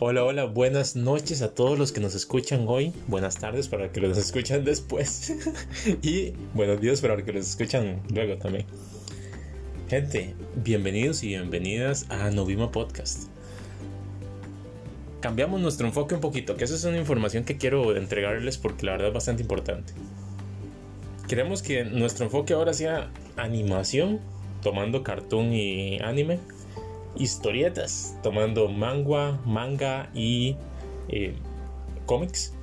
Hola, hola, buenas noches a todos los que nos escuchan hoy. Buenas tardes para los que los escuchan después. y buenos días para que los escuchan luego también. Gente, bienvenidos y bienvenidas a Novima Podcast. Cambiamos nuestro enfoque un poquito, que eso es una información que quiero entregarles porque la verdad es bastante importante. Queremos que nuestro enfoque ahora sea animación, tomando cartoon y anime historietas, tomando manga, manga y eh, cómics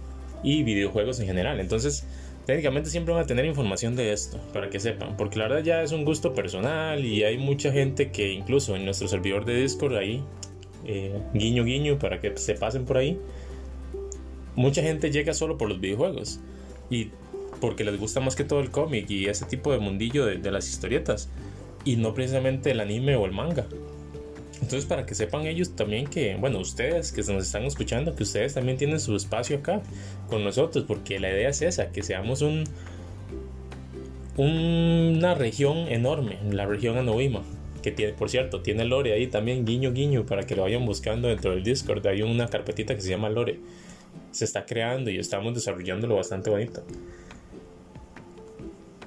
y videojuegos en general. Entonces, técnicamente siempre van a tener información de esto, para que sepan, porque la verdad ya es un gusto personal y hay mucha gente que incluso en nuestro servidor de Discord ahí, eh, guiño guiño, para que se pasen por ahí, mucha gente llega solo por los videojuegos y porque les gusta más que todo el cómic y ese tipo de mundillo de las historietas y no precisamente el anime o el manga. Entonces, para que sepan ellos también que, bueno, ustedes que nos están escuchando, que ustedes también tienen su espacio acá con nosotros, porque la idea es esa, que seamos un, una región enorme, la región Anoima, que tiene, por cierto, tiene Lore ahí también, guiño, guiño, para que lo vayan buscando dentro del Discord. Hay una carpetita que se llama Lore. Se está creando y estamos desarrollándolo bastante bonito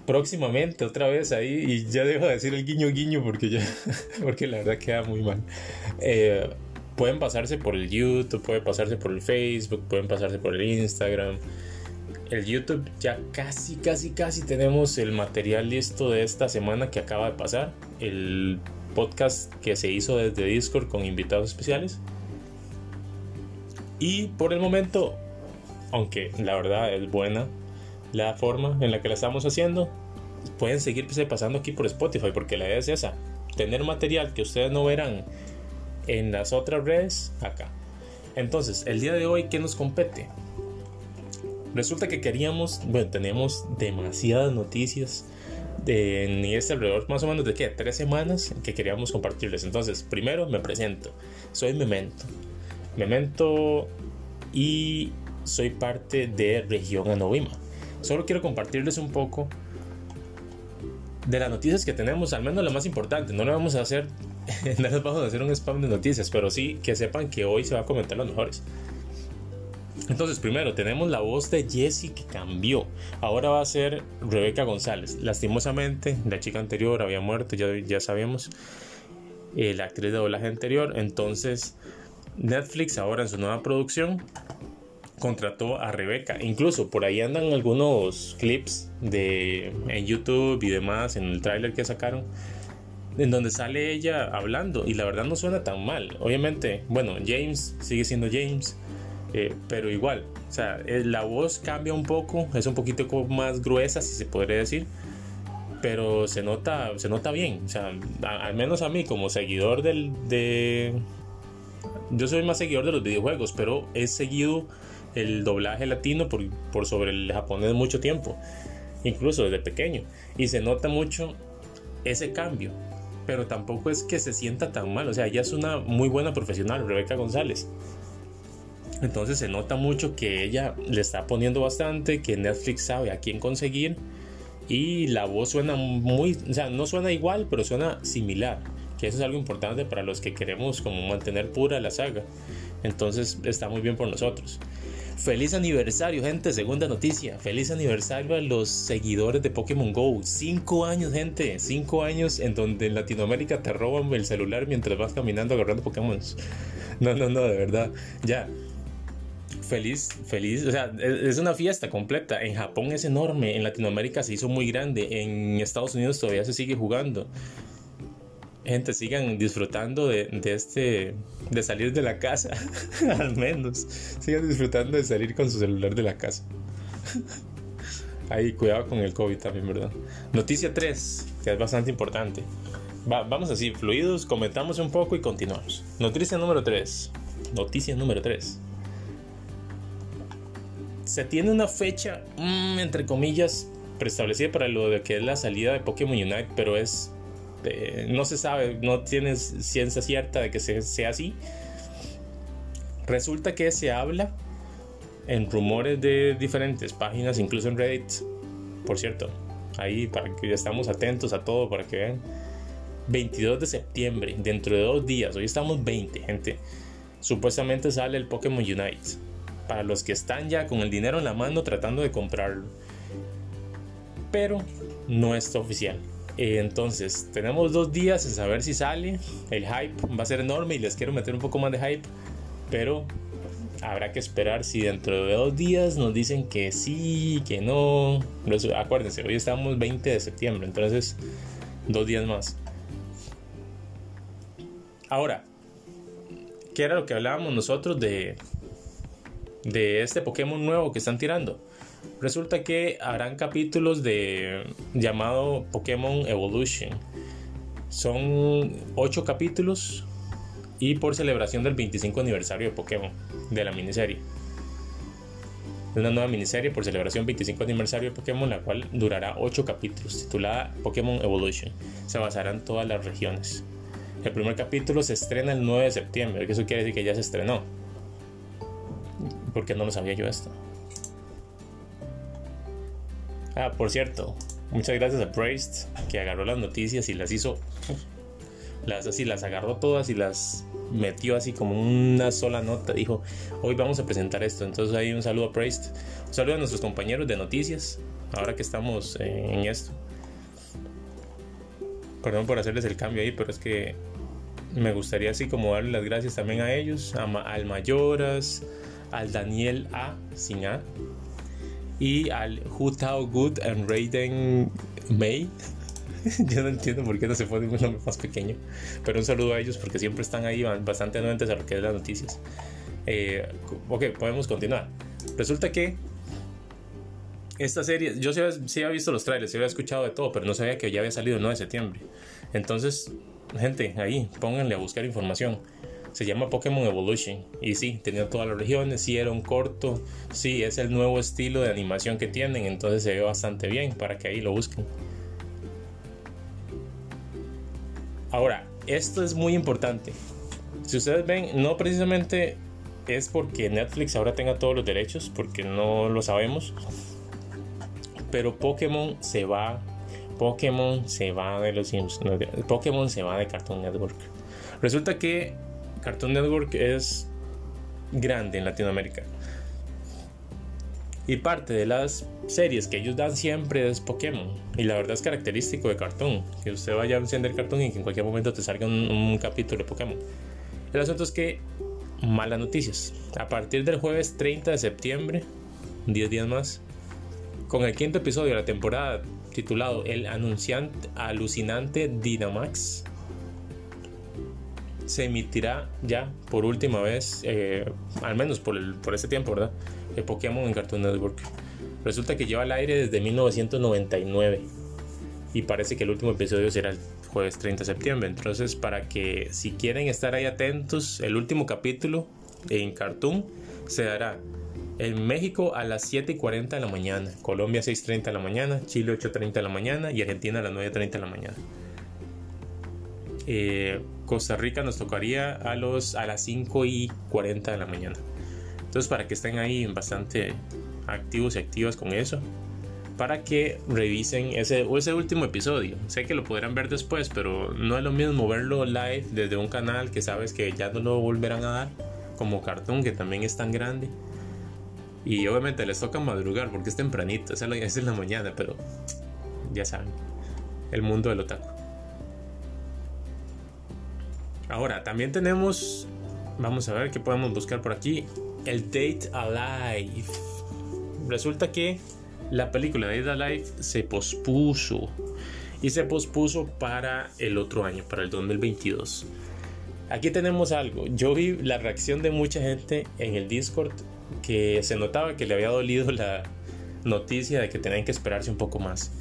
próximamente otra vez ahí y ya dejo de decir el guiño guiño porque ya porque la verdad queda muy mal. Eh, pueden pasarse por el YouTube pueden pasarse por el Facebook pueden pasarse por el Instagram. El YouTube ya casi casi casi tenemos el material listo de esta semana que acaba de pasar. El podcast que se hizo desde Discord con invitados especiales. Y por el momento aunque la verdad es buena la forma en la que la estamos haciendo, pueden seguirse pasando aquí por Spotify, porque la idea es esa, tener material que ustedes no verán en las otras redes acá. Entonces, el día de hoy, ¿qué nos compete? Resulta que queríamos, bueno, tenemos demasiadas noticias de, en este alrededor más o menos de qué, tres semanas que queríamos compartirles. Entonces, primero me presento, soy Memento. Memento y soy parte de Región Anovima. Solo quiero compartirles un poco de las noticias que tenemos, al menos lo más importante. No le vamos a hacer, no les vamos a hacer un spam de noticias, pero sí que sepan que hoy se va a comentar las mejores. Entonces, primero tenemos la voz de Jessie que cambió. Ahora va a ser Rebeca González. Lastimosamente, la chica anterior había muerto, ya, ya sabemos. Eh, la actriz de doblaje anterior. Entonces, Netflix ahora en su nueva producción contrató a Rebeca. Incluso por ahí andan algunos clips de en YouTube y demás, en el tráiler que sacaron, en donde sale ella hablando y la verdad no suena tan mal. Obviamente, bueno, James sigue siendo James, eh, pero igual, o sea, eh, la voz cambia un poco, es un poquito más gruesa, si se podría decir. Pero se nota, se nota bien. O sea, al menos a mí, como seguidor del, de. Yo soy más seguidor de los videojuegos, pero he seguido el doblaje latino por, sobre el japonés mucho tiempo, incluso desde pequeño. Y se nota mucho ese cambio, pero tampoco es que se sienta tan mal. O sea, ella es una muy buena profesional, Rebeca González. Entonces se nota mucho que ella le está poniendo bastante, que Netflix sabe a quién conseguir y la voz suena muy, o sea, no suena igual, pero suena similar, que eso es algo importante para los que queremos como mantener pura la saga. Entonces está muy bien por nosotros. Feliz aniversario, gente. Segunda noticia. Feliz aniversario a los seguidores de Pokémon Go. Cinco años, gente. Cinco años en donde en Latinoamérica te roban el celular mientras vas caminando agarrando Pokémon. No, no, no, de verdad. Ya. Feliz, feliz. O sea, es una fiesta completa. En Japón es enorme. En Latinoamérica se hizo muy grande. En Estados Unidos todavía se sigue jugando gente sigan disfrutando de, este de salir de la casa al menos. Sigan disfrutando de salir con su celular de la casa. Ahí cuidado con el COVID también verdad noticia 3 que es bastante importante. Vamos así fluidos comentamos un poco y continuamos. Noticia número 3 noticia número 3 se tiene una fecha mm, entre comillas preestablecida para lo de que es la salida de Pokémon Unite pero es este, no se sabe, no tienes ciencia cierta de que sea así. Resulta que se habla en rumores de diferentes páginas, incluso en Reddit, por cierto, ahí para que estamos atentos a todo, para que vean. 22 de septiembre, dentro de dos días, hoy estamos 20, gente. supuestamente sale el Pokémon Unite. Para los que están ya con el dinero en la mano tratando de comprarlo. Pero no está oficial. Entonces, tenemos dos días en saber si sale. El hype va a ser enorme y les quiero meter un poco más de hype. Pero habrá que esperar si dentro de dos días nos dicen que sí, que no. Acuérdense, hoy estamos 20 de septiembre, entonces dos días más. Ahora, ¿qué era lo que hablábamos nosotros de, de este Pokémon nuevo que están tirando? Resulta que harán capítulos de llamado Pokémon Evolution. Son 8 capítulos y por celebración del 25 aniversario de Pokémon, de la miniserie. Una nueva miniserie por celebración 25 aniversario de Pokémon, la cual durará 8 capítulos, titulada Pokémon Evolution. Se basará en todas las regiones. El primer capítulo se estrena el 9 de septiembre, que eso quiere decir que ya se estrenó. Porque no lo sabía yo esto. Ah, por cierto, muchas gracias a Praised que agarró las noticias y las hizo. Las así, las agarró todas y las metió así como una sola nota. Dijo, hoy vamos a presentar esto. Entonces ahí un saludo a Praised. Un saludo a nuestros compañeros de noticias. Ahora que estamos en esto. Perdón por hacerles el cambio ahí, pero es que me gustaría así como darle las gracias también a ellos, al Mayoras, al Daniel A, sin A, y al Tao Good and Raiden May. Yo no entiendo por qué no se pone un nombre más pequeño, pero un saludo a ellos porque siempre están ahí bastante anuentes a lo que es las noticias. Eh, ok, podemos continuar. Resulta que esta serie, yo sí, había visto los trailers, sí había escuchado de todo, pero no sabía que ya había salido el 9 de septiembre. Entonces, gente, ahí, pónganle a buscar información se llama Pokémon Evolution. Y sí, tenía todas las regiones, sí era un corto, sí es el nuevo estilo de animación que tienen, entonces se ve bastante bien para que ahí lo busquen. Ahora, esto es muy importante. Si ustedes ven, no precisamente es porque Netflix ahora tenga todos los derechos, porque no lo sabemos. Pero Pokémon se va. Pokémon se va de los Simpsons. Pokémon se va de Cartoon Network. Resulta que Cartoon Network es grande en Latinoamérica. Y parte de las series que ellos dan siempre es Pokémon. Y la verdad es característico de Cartoon. Que usted vaya a encender Cartoon y que en cualquier momento te salga un, capítulo de Pokémon. El asunto es que, malas noticias. A partir del jueves 30 de septiembre, 10 días más, con el quinto episodio de la temporada titulado El anunciante alucinante Dynamax, se emitirá ya por última vez, eh, al menos por, el, por ese tiempo, ¿verdad? El Pokémon en Cartoon Network. Resulta que lleva al aire desde 1999 y parece que el último episodio será el jueves 30 de septiembre. Entonces, para que si quieren estar ahí atentos, el último capítulo en Cartoon se dará en México a las 7 y 40 de la mañana, Colombia 6.30 de la mañana, Chile 8.30 de la mañana y Argentina a las 9.30 de la mañana. Eh, Costa Rica nos tocaría a, los, a las 5 y 40 de la mañana. Entonces para que estén ahí bastante activos y activas con eso. Para que revisen ese, ese último episodio. Sé que lo podrán ver después, pero no es lo mismo verlo live desde un canal que sabes que ya no lo volverán a dar. Como Cartoon, que también es tan grande. Y obviamente les toca madrugar porque es tempranito, es en la mañana, pero ya saben, el mundo del otaku. Ahora, también tenemos, vamos a ver qué podemos buscar por aquí, el Date Alive. Resulta que la película Date Alive se pospuso y se pospuso para el otro año, para el 2022. Aquí tenemos algo. Yo vi la reacción de mucha gente en el Discord que se notaba que le había dolido la noticia de que tenían que esperarse un poco más.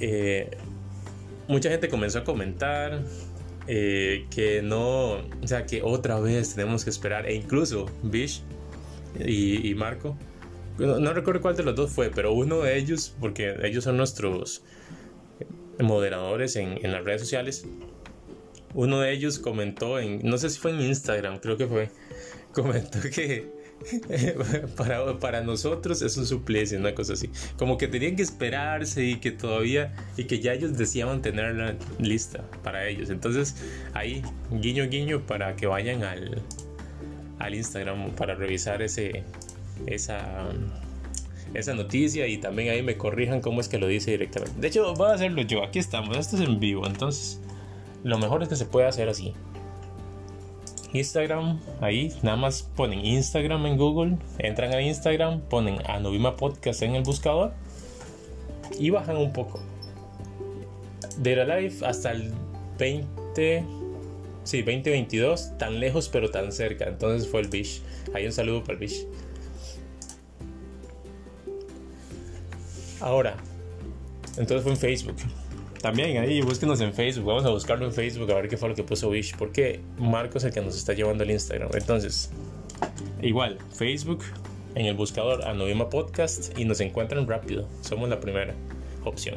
Eh, mucha gente comenzó a comentar eh, que no, o sea, que otra vez tenemos que esperar, e incluso Bish y, Marco, no, recuerdo cuál de los dos fue, pero uno de ellos, porque ellos son nuestros moderadores en, en las redes sociales, uno de ellos comentó en, no sé si fue en Instagram, creo que fue, comentó que para, para nosotros es un suplicio, una cosa así. Como que tenían que esperarse y que todavía, y que ya ellos deseaban tenerla lista para ellos. Entonces, ahí, guiño, guiño, para que vayan al, al Instagram para revisar ese, esa, esa noticia y también ahí me corrijan cómo es que lo dice directamente. De hecho, voy a hacerlo yo. Aquí estamos. Esto es en vivo. Entonces, lo mejor es que se puede hacer así. Instagram, ahí nada más ponen Instagram en Google, entran a Instagram, ponen Anovima Podcast en el buscador y bajan un poco. De la Live hasta el 20, sí, 2022, tan lejos pero tan cerca. Entonces fue el Bish. Ahí un saludo para el Bish. Ahora, entonces fue en Facebook. También ahí búsquenos en Facebook. Vamos a buscarlo en Facebook a ver qué fue lo que puso Wish. Porque Marco es el que nos está llevando al Instagram. Entonces, igual, Facebook en el buscador Anovima Podcast y nos encuentran rápido. Somos la primera opción.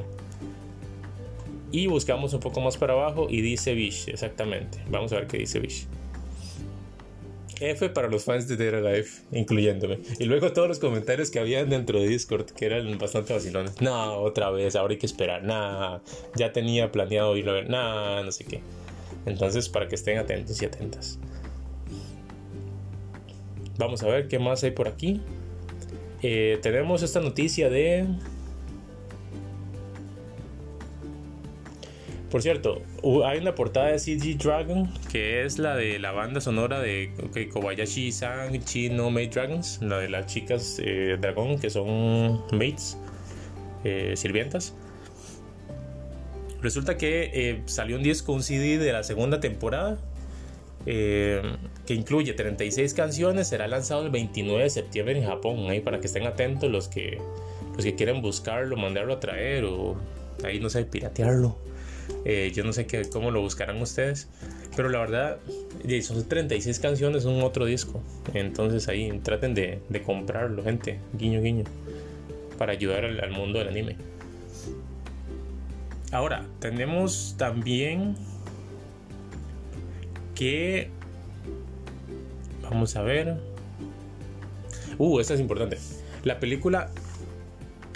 Y buscamos un poco más para abajo y dice Wish, exactamente. Vamos a ver qué dice Wish. F para los fans de Dead Alive, incluyéndome. Y luego todos los comentarios que habían dentro de Discord, que eran bastante vacilones. No, otra vez, ahora hay que esperar. Nah, ya tenía planeado irlo a ver. Nah, no sé qué. Entonces, para que estén atentos y atentas. Vamos a ver qué más hay por aquí. Eh, tenemos esta noticia de Por cierto, hay una portada de CG Dragon que es la de la banda sonora de Kobayashi-san Chino Maid Dragons, la de las chicas eh, dragón que son maids, eh, sirvientas. Resulta que eh, salió un disco, un CD de la segunda temporada que incluye 36 canciones. Será lanzado el 29 de septiembre en Japón. Ahí para que estén atentos los que, los que quieren buscarlo, mandarlo a traer o ahí no sé, piratearlo. Eh, yo no sé qué, cómo lo buscarán ustedes. Pero la verdad, son 36 canciones, un otro disco. Entonces ahí traten de, comprarlo, gente. Guiño, guiño. Para ayudar al, mundo del anime. Ahora, tenemos también que... Vamos a ver. Uh, esta es importante. La película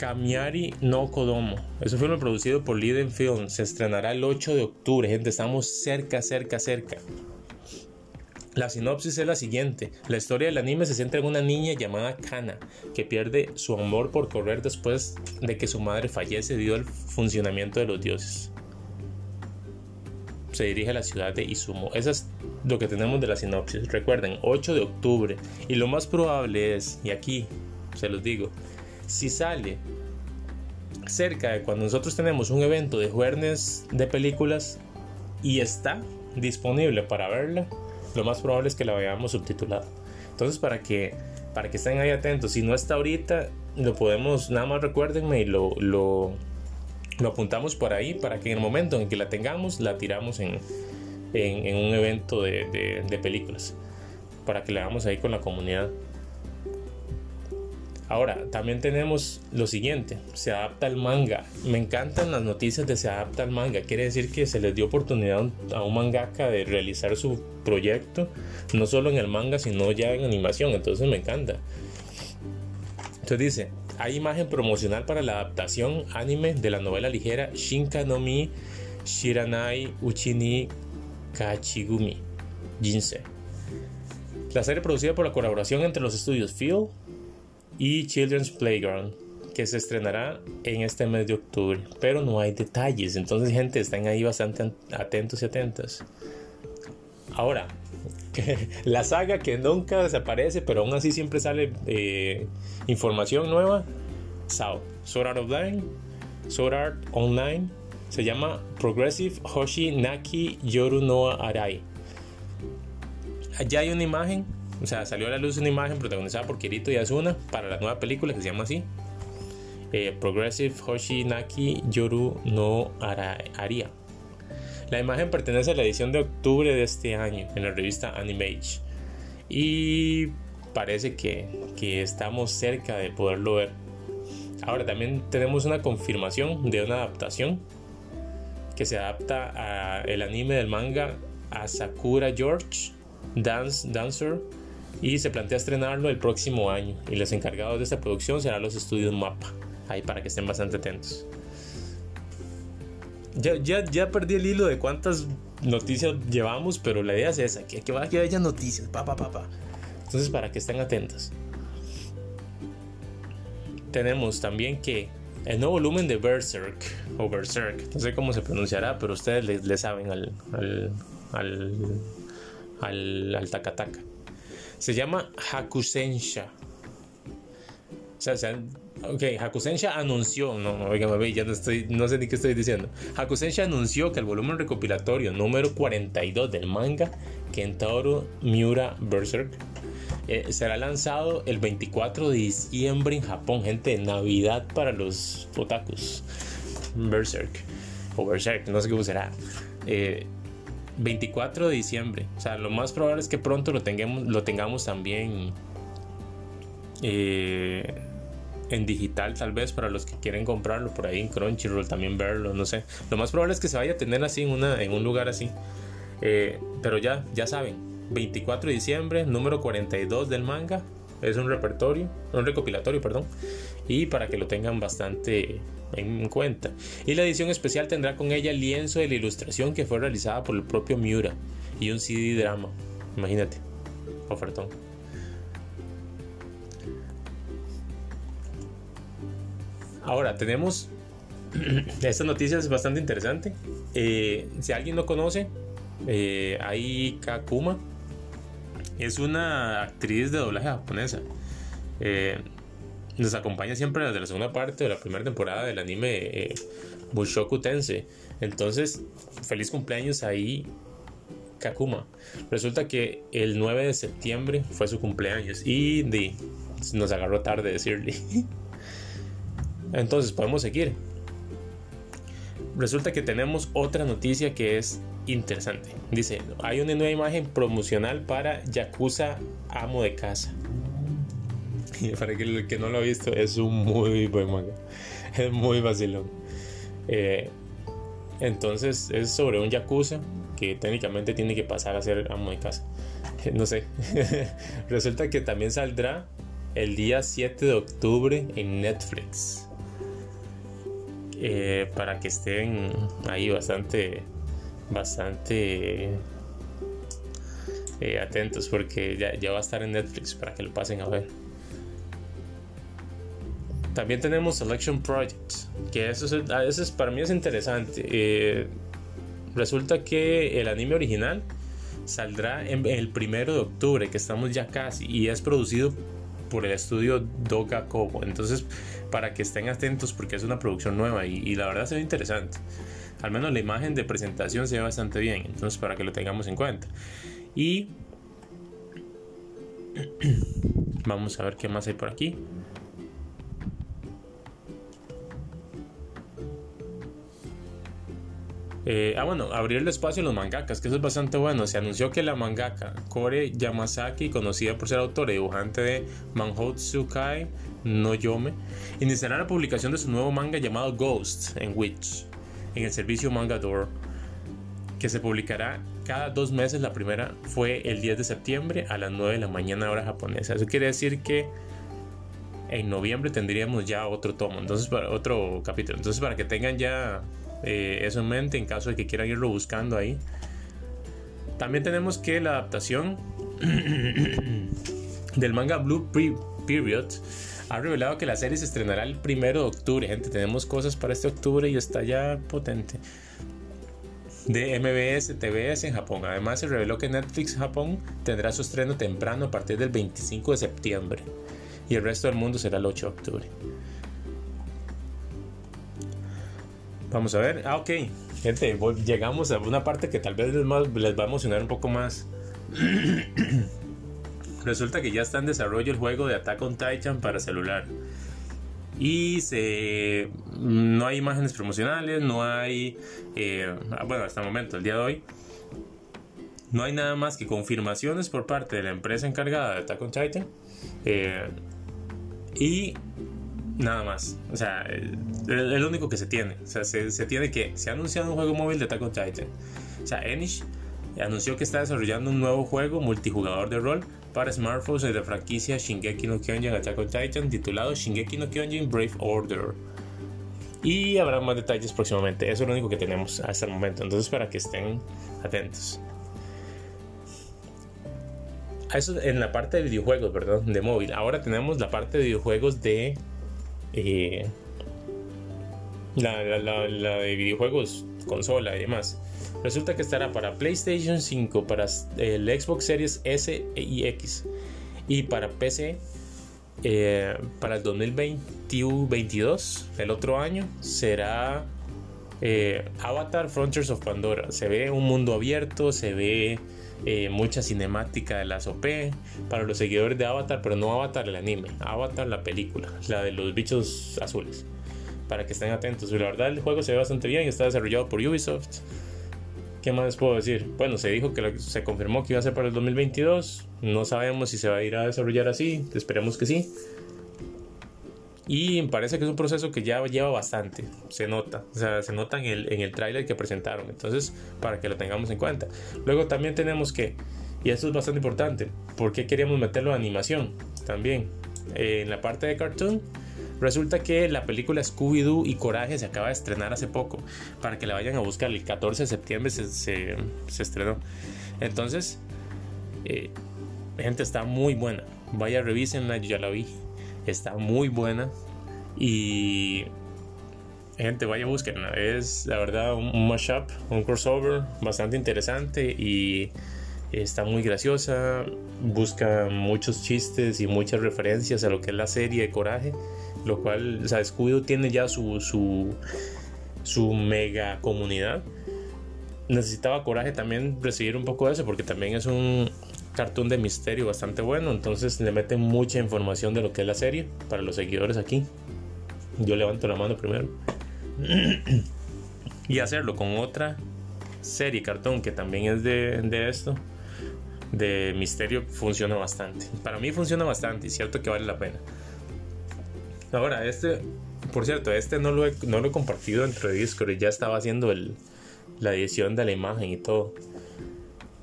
Kamiari no Kodomo. Es un filme producido por Liden Film. Se estrenará el 8 de octubre, gente. Estamos cerca, cerca, cerca. La sinopsis es la siguiente. La historia del anime se centra en una niña llamada Kana, que pierde su amor por correr después de que su madre fallece debido al funcionamiento de los dioses. Se dirige a la ciudad de Izumo. Eso es lo que tenemos de la sinopsis. Recuerden, 8 de octubre. Y lo más probable es, y aquí se los digo, si sale cerca de cuando nosotros tenemos un evento de jueves de películas y está disponible para verla, lo más probable es que la veamos subtitulada. Entonces, para que, para que estén ahí atentos, si no está ahorita, lo podemos, nada más recuérdenme y lo, lo, apuntamos por ahí para que en el momento en que la tengamos, la tiramos en, en, un evento de, de películas, para que la hagamos ahí con la comunidad. Ahora, también tenemos lo siguiente, se adapta al manga. Me encantan las noticias de se adapta al manga. Quiere decir que se les dio oportunidad a un mangaka de realizar su proyecto, no solo en el manga, sino ya en animación. Entonces me encanta. Entonces dice, hay imagen promocional para la adaptación anime de la novela ligera Shinka no Shiranai Uchini Kachigumi Jinsei. La serie producida por la colaboración entre los estudios Phil, y Children's Playground, que se estrenará en este mes de octubre, pero no hay detalles, entonces gente, están ahí bastante atentos y atentas. Ahora, la saga que nunca desaparece, pero aún así siempre sale eh, información nueva, SAO, Sword Art Online, Sword Art Online, se llama Progressive Hoshi Naki Yoru no Arai. Allá hay una imagen o sea, salió a la luz una imagen protagonizada por Kirito y Asuna para la nueva película que se llama así. Eh, Progressive Hoshi Naki Yoru no Aria. La imagen pertenece a la edición de octubre de este año en la revista Animage. Y parece que, que estamos cerca de poderlo ver. Ahora también tenemos una confirmación de una adaptación que se adapta al anime del manga a Sakura George Dance Dancer y se plantea estrenarlo el próximo año y los encargados de esta producción serán los estudios MAPA, ahí para que estén bastante atentos. Ya, ya, ya perdí el hilo de cuántas noticias llevamos, pero la idea es esa, que, que, que haya noticias, papá, papá. Entonces, para que estén atentos. Tenemos también que el nuevo volumen de Berserk, o Berserk, no sé cómo se pronunciará, pero ustedes le, saben al, al, al, al, al Takataka. Se llama Hakusensha. O sea, se ok, Hakusensha anunció, no, no, ya no, estoy, no sé ni qué estoy diciendo. Hakusensha anunció que el volumen recopilatorio número 42 del manga Kentaro Miura Berserk eh, será lanzado el 24 de diciembre en Japón, gente, Navidad para los otakus. Berserk, o Berserk, no sé cómo será. 24 eh, de diciembre, o sea, lo más probable es que pronto lo tengamos, lo tengamos también eh, en digital, tal vez para los que quieren comprarlo por ahí en Crunchyroll, también verlo, no sé. Lo más probable es que se vaya a tener así en, una, en un lugar así. pero ya, ya saben, 24 de diciembre, número 42 del manga. Es un repertorio, un recopilatorio, perdón. Y para que lo tengan bastante en cuenta. Y la edición especial tendrá con ella el lienzo de la ilustración que fue realizada por el propio Miura y un CD drama. Imagínate, ofertón. Ahora tenemos esta noticia es bastante interesante. Eh, si alguien no conoce, eh, hay Kakuma, es una actriz de doblaje japonesa. Eh, nos acompaña siempre desde la segunda parte de la primera temporada del anime eh, Bushoku Tensei. Entonces, feliz cumpleaños ahí, Kakuma. Resulta que el 9 de septiembre fue su cumpleaños y nos agarró tarde decirle. Entonces, podemos seguir. Resulta que tenemos otra noticia que es interesante. Dice, hay una nueva imagen promocional para Yakuza Amo de Casa. Y para el que no lo ha visto, es un muy buen manga. Es muy vacilón. Eh, entonces es sobre un Yakuza que técnicamente tiene que pasar a ser amo de casa. No sé. Resulta que también saldrá el día 7 de octubre en Netflix. Eh, para que estén ahí bastante bastante eh, atentos porque ya, va a estar en Netflix para que lo pasen a ver. También tenemos Selection Project, que eso es, para mí es interesante. Eh, resulta que el anime original saldrá el primero de octubre, que estamos ya casi, y es producido por el estudio Doga Kobo. Entonces, para que estén atentos porque es una producción nueva y, y la verdad se ve interesante al menos la imagen de presentación se ve bastante bien, entonces para que lo tengamos en cuenta. Y vamos a ver qué más hay por aquí. Eh, ah, bueno, abrir el espacio a los mangakas, que eso es bastante bueno. Se anunció que la mangaka Kore Yamasaki, conocida por ser autora y dibujante de Manhotsu Kai no Yome, iniciará la publicación de su nuevo manga llamado Ghost en Witch en el servicio Mangador, que se publicará cada dos meses. La primera fue el 10 de septiembre a las 9 de la mañana hora japonesa. Eso quiere decir que en noviembre tendríamos ya otro tomo, entonces para otro capítulo. Entonces para que tengan ya eh, eso en mente en caso de que quieran irlo buscando ahí. También tenemos que la adaptación del manga Blue Period ha revelado que la serie se estrenará el primero de octubre. Gente, tenemos cosas para este octubre y está ya potente. De MBS TVS en Japón. Además, se reveló que Netflix Japón tendrá su estreno temprano a partir del 25 de septiembre. Y el resto del mundo será el 8 de octubre. Vamos a ver. Ah, ok. Gente, llegamos a una parte que tal vez les, les va a emocionar un poco más. Resulta que ya está en desarrollo el juego de Attack on Titan para celular. Y se, no hay imágenes promocionales, no hay, eh, bueno, hasta el momento, el día de hoy, no hay nada más que confirmaciones por parte de la empresa encargada de Attack on Titan. Eh, y nada más. O sea, es lo único que se tiene. O sea, se, se, tiene que. Se ha anunciado un juego móvil de Attack on Titan. O sea, Enish anunció que está desarrollando un nuevo juego multijugador de rol para smartphones de la franquicia Shingeki no Kyojin Attack on Titan titulado Shingeki no Kyojin Brave Order. Y habrá más detalles próximamente. Eso es lo único que tenemos hasta el momento. Entonces para que estén atentos. eso en la parte de videojuegos, ¿verdad? De móvil. Ahora tenemos la parte de videojuegos de. Eh, la, de videojuegos, consola y demás. Resulta que estará para PlayStation 5, para el Xbox Series S y X y para PC eh, para el 2022, el otro año, será eh, Avatar Frontiers of Pandora. Se ve un mundo abierto, se ve eh, mucha cinemática de las OP para los seguidores de Avatar, pero no Avatar el anime, Avatar la película, la de los bichos azules. Para que estén atentos. La verdad, el juego se ve bastante bien, está desarrollado por Ubisoft. ¿Qué más puedo decir? Bueno, se dijo que se confirmó que iba a ser para el 2022. No sabemos si se va a ir a desarrollar así. Esperemos que sí. Y parece que es un proceso que ya lleva bastante. Se nota. O sea, se nota en el, en el tráiler que presentaron. Entonces, para que lo tengamos en cuenta. Luego también tenemos que, y esto es bastante importante, ¿por qué queríamos meterlo en animación? También. en la parte de cartoon Resulta que la película Scooby-Doo y Coraje se acaba de estrenar hace poco. Para que la vayan a buscar. El 14 de septiembre se, estrenó. Entonces, eh, gente, está muy buena. Vaya, revísenla, yo ya la vi. Está muy buena. Y gente, vaya, búsquenla. Es la verdad un mashup, un crossover bastante interesante y está muy graciosa. Busca muchos chistes y muchas referencias a lo que es la serie de Coraje lo cual, o sea, tiene ya su, su, su mega comunidad. Necesitaba coraje también recibir un poco de eso, porque también es un cartoon de misterio bastante bueno, entonces le meten mucha información de lo que es la serie para los seguidores aquí. Yo levanto la mano primero. y hacerlo con otra serie cartón que también es de, de esto, de misterio, funciona bastante. Para mí funciona bastante y cierto que vale la pena. Ahora, este, por cierto, este no lo he, no lo he compartido dentro de Discord, ya estaba haciendo el, la edición de la imagen y todo.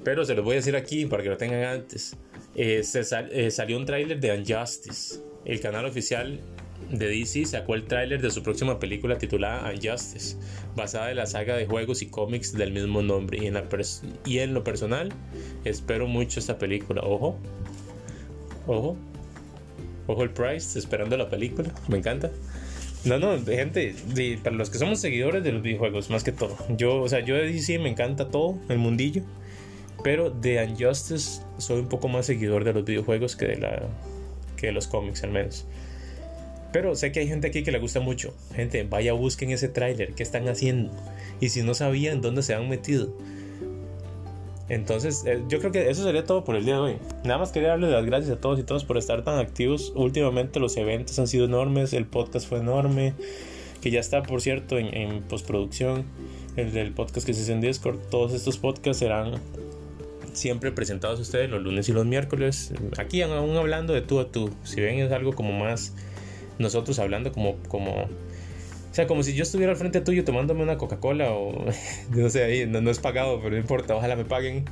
Pero se los voy a decir aquí para que lo tengan antes. Eh, se eh, salió un tráiler de Unjustice. El canal oficial de DC sacó el tráiler de su próxima película titulada Unjustice, basada en la saga de juegos y cómics del mismo nombre. Y en, y en lo personal, espero mucho esta película. Ojo, ojo, Ojo el Price, esperando la película. Me encanta. No, no, gente, para los que somos seguidores de los videojuegos, más que todo. Yo, o sea, yo de DC me encanta todo, el mundillo. Pero de Unjustice soy un poco más seguidor de los videojuegos que de, la, que de los cómics, al menos. Pero sé que hay gente aquí que le gusta mucho. Gente, vaya, busquen ese tráiler, qué están haciendo. Y si no sabían dónde se han metido, entonces, eh, yo creo que eso sería todo por el día de hoy. Nada más quería darles las gracias a todos y todas por estar tan activos. Últimamente los eventos han sido enormes, el podcast fue enorme, que ya está, por cierto, en, postproducción. El del podcast que se hace en Discord. Todos estos podcasts serán siempre presentados a ustedes los lunes y los miércoles. Aquí aún hablando de tú a tú. Si ven es algo como más nosotros hablando como, como o sea, como si yo estuviera al frente tuyo tomándome una Coca-Cola o no sé, ahí no, es pagado, pero no importa, ojalá me paguen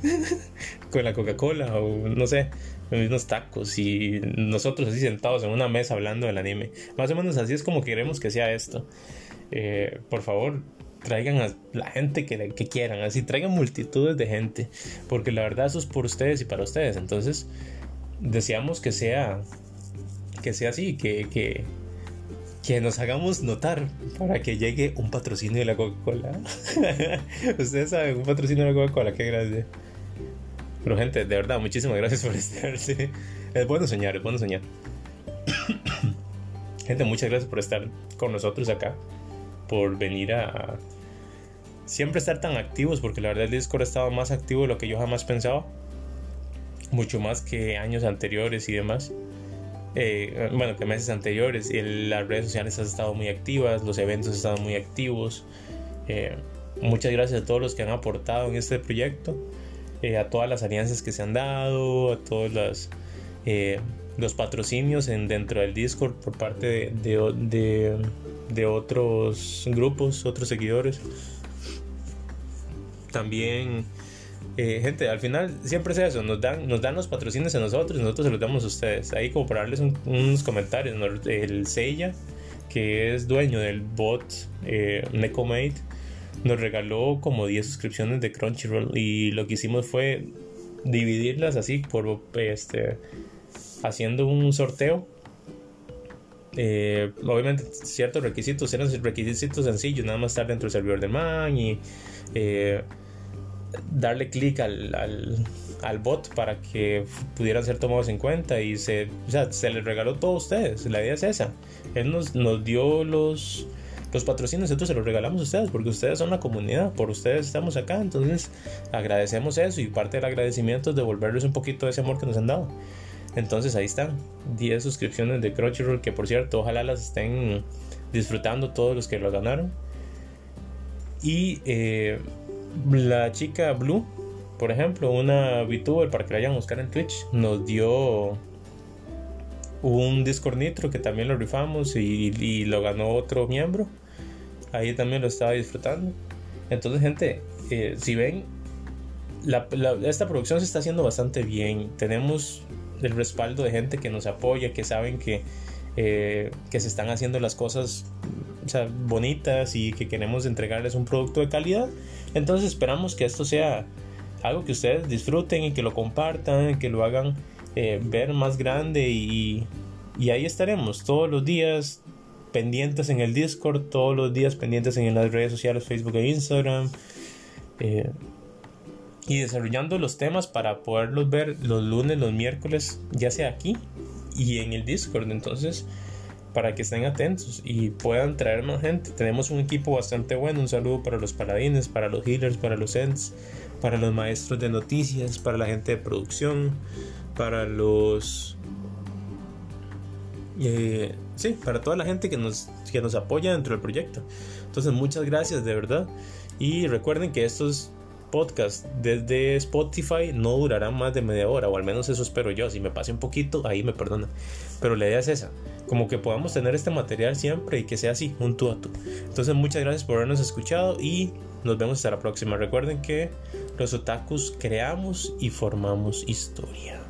con la Coca-Cola o no sé, unos tacos y nosotros así sentados en una mesa hablando del anime. Más o menos así es como queremos que sea esto. Eh, por favor, traigan a la gente que, que quieran, así traigan multitudes de gente, porque la verdad eso es por ustedes y para ustedes. Entonces, deseamos que sea que sea así, que, que, que nos hagamos notar para que llegue un patrocinio de la Coca-Cola. Ustedes saben, un patrocinio de la Coca-Cola, qué grande. Pero gente, de verdad, muchísimas gracias por estarse. Es bueno soñar, es bueno soñar. gente, muchas gracias por estar con nosotros acá. Por venir a... Siempre estar tan activos, porque la verdad el Discord ha estado más activo de lo que yo jamás pensaba. Mucho más que años anteriores y demás. Eh, bueno, que meses anteriores. Y las redes sociales han estado muy activas, los eventos han estado muy activos. Eh, muchas gracias a todos los que han aportado en este proyecto, eh, a todas las alianzas que se han dado, a todos los, patrocinios en, dentro del Discord por parte de, de otros grupos, otros seguidores. También eh, gente, al final siempre es eso, nos dan, nos dan los patrocinios a nosotros y nosotros se los damos a ustedes. Ahí como para darles unos comentarios, el Seiya, que es dueño del bot eh, nos regaló como 10 suscripciones de Crunchyroll y lo que hicimos fue dividirlas así este haciendo un sorteo eh, obviamente ciertos requisitos eran requisitos sencillos nada más estar dentro del servidor de man y eh, darle clic al, al, bot para que pudieran ser tomados en cuenta y se, se les regaló todo a ustedes la idea es esa él nos, nos dio los los patrocinios nosotros se los regalamos a ustedes porque ustedes son la comunidad, por ustedes estamos acá, entonces agradecemos eso y parte del agradecimiento es devolverles un poquito de ese amor que nos han dado. Entonces ahí están, 10 suscripciones de Crunchyroll que por cierto ojalá las estén disfrutando todos los que lo ganaron. Y eh, la chica Blue, por ejemplo, una VTuber para que la vayan a buscar en Twitch, nos dio un Discord Nitro que también lo rifamos y, lo ganó otro miembro. Ahí también lo estaba disfrutando. Entonces, gente, eh, si ven, esta producción se está haciendo bastante bien. Tenemos el respaldo de gente que nos apoya, que saben que, eh, que se están haciendo las cosas bonitas y que queremos entregarles un producto de calidad. Entonces esperamos que esto sea algo que ustedes disfruten y que lo compartan, que lo hagan eh, ver más grande y, ahí estaremos todos los días pendientes en el Discord, todos los días pendientes en las redes sociales Facebook e Instagram. Eh, y desarrollando los temas para poderlos ver los lunes, los miércoles, ya sea aquí y en el Discord. Entonces, para que estén atentos y puedan traer más gente. Tenemos un equipo bastante bueno. Un saludo para los paladines, para los healers, para los ends, para los maestros de noticias, para la gente de producción, para los... Eh, sí, para toda la gente que nos, que nos apoya dentro del proyecto. Entonces muchas gracias de verdad. Y recuerden que estos podcasts desde Spotify no durarán más de media hora, o al menos eso espero yo. Si me pase un poquito, ahí me perdonan. Pero la idea es esa, como que podamos tener este material siempre y que sea así, un tú a tú. Entonces muchas gracias por habernos escuchado y nos vemos hasta la próxima. Recuerden que los otakus creamos y formamos historia.